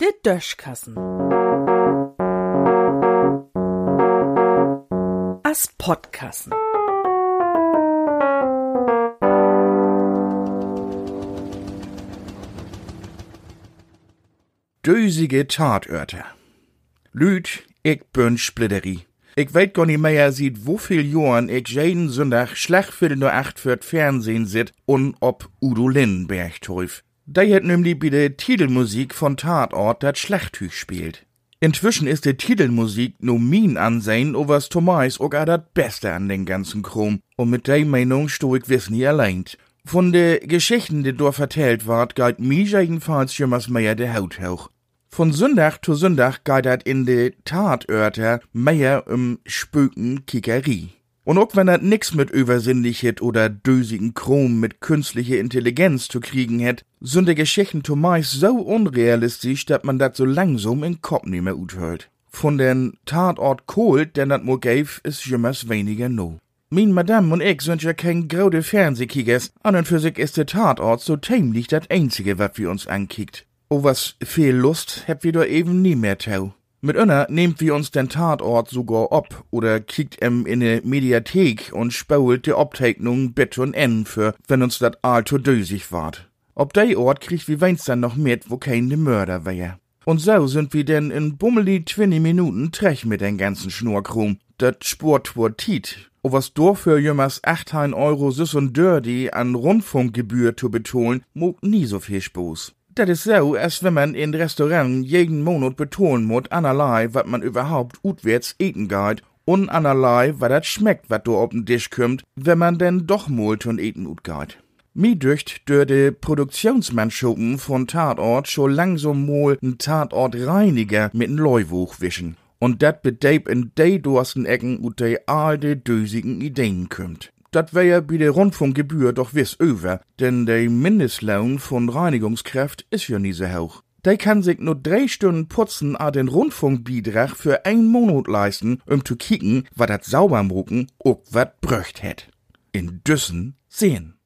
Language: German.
Der Döschkassen. As Podkassen. Dösige Tatörter. Lüd, ich bin Splitterie. Ich weet gar nicht mehr, sieht wieviel Jahren ich jeden Sonntag für nur acht für Fernsehen sit und ob Udo Lindenberg teuf. Der hat nämlich bei der Titelmusik von Tatort dat Schlechthüch spielt. Inzwischen ist die Titelmusik nur min Ansehen, o was Thomas auch dat Beste an den ganzen Chrom. Und mit der Meinung sto ich wiss nie allein. Von de Geschichten, die dort vertellt ward, galt mir jedenfalls jemals mehr der Hauthauch. Von Sonntag zu geht dat in de Tatörter mehr um Spöken Kickerie. Und auch wenn dat nix mit Übersinnlichet oder dösigen Chrom mit künstlicher Intelligenz zu kriegen hätt, sind die Geschichten zumeist so unrealistisch, dass man dat so langsam in Kopf nicht mehr uthört. Von den Tatort Kohl, den dat mo gäf, ist jemals weniger no. Min Madame und ich sind ja kein grode Fernsehkickers, an und für sich ist der Tatort so tämlich dat einzige, wat wir uns ankickt. O was viel Lust habt wir doch eben nie mehr tau. Mit einer nehmt wir uns den Tatort sogar ob oder kickt em in ne Mediathek und spault die Obtegnung Bett und N für, wenn uns dat alto dösig ward. Ob dei Ort kriegt wie weinst dann noch mit, wo kein de Mörder wär. Und so sind wir denn in bummeli 20 Minuten trech mit den ganzen Schnurkrum. Dat sport wur Tiet. O was do für jümmers 18 Euro süß und dirty an Rundfunkgebühr zu betonen, mog nie so viel Spaß. Dat is so, als wenn man in Restaurant jeden Monat betonen muss, anerlei, wat man überhaupt utwärts eten geht, und anerlei, wat dat schmeckt, wat do auf den Tisch kommt, wenn man denn doch mal und eten ut geht. Mi dücht dör de Produktionsmannschuppen von Tatort schon langsam mal n Tatortreiniger mit n Leuwuch wischen. Und dat bedeib in de dorsten Ecken ut de alte dösigen Ideen kümmt. Dat wär ja bei der Rundfunkgebühr doch wiss über, denn der Mindestlohn von Reinigungskräft is ja nie so hoch. Der kann sich nur drei Stunden putzen a den Rundfunkbeitrag für ein Monat leisten, um zu kicken, wat dat sauber mucken, ob wat bröcht het. In Düssen sehen.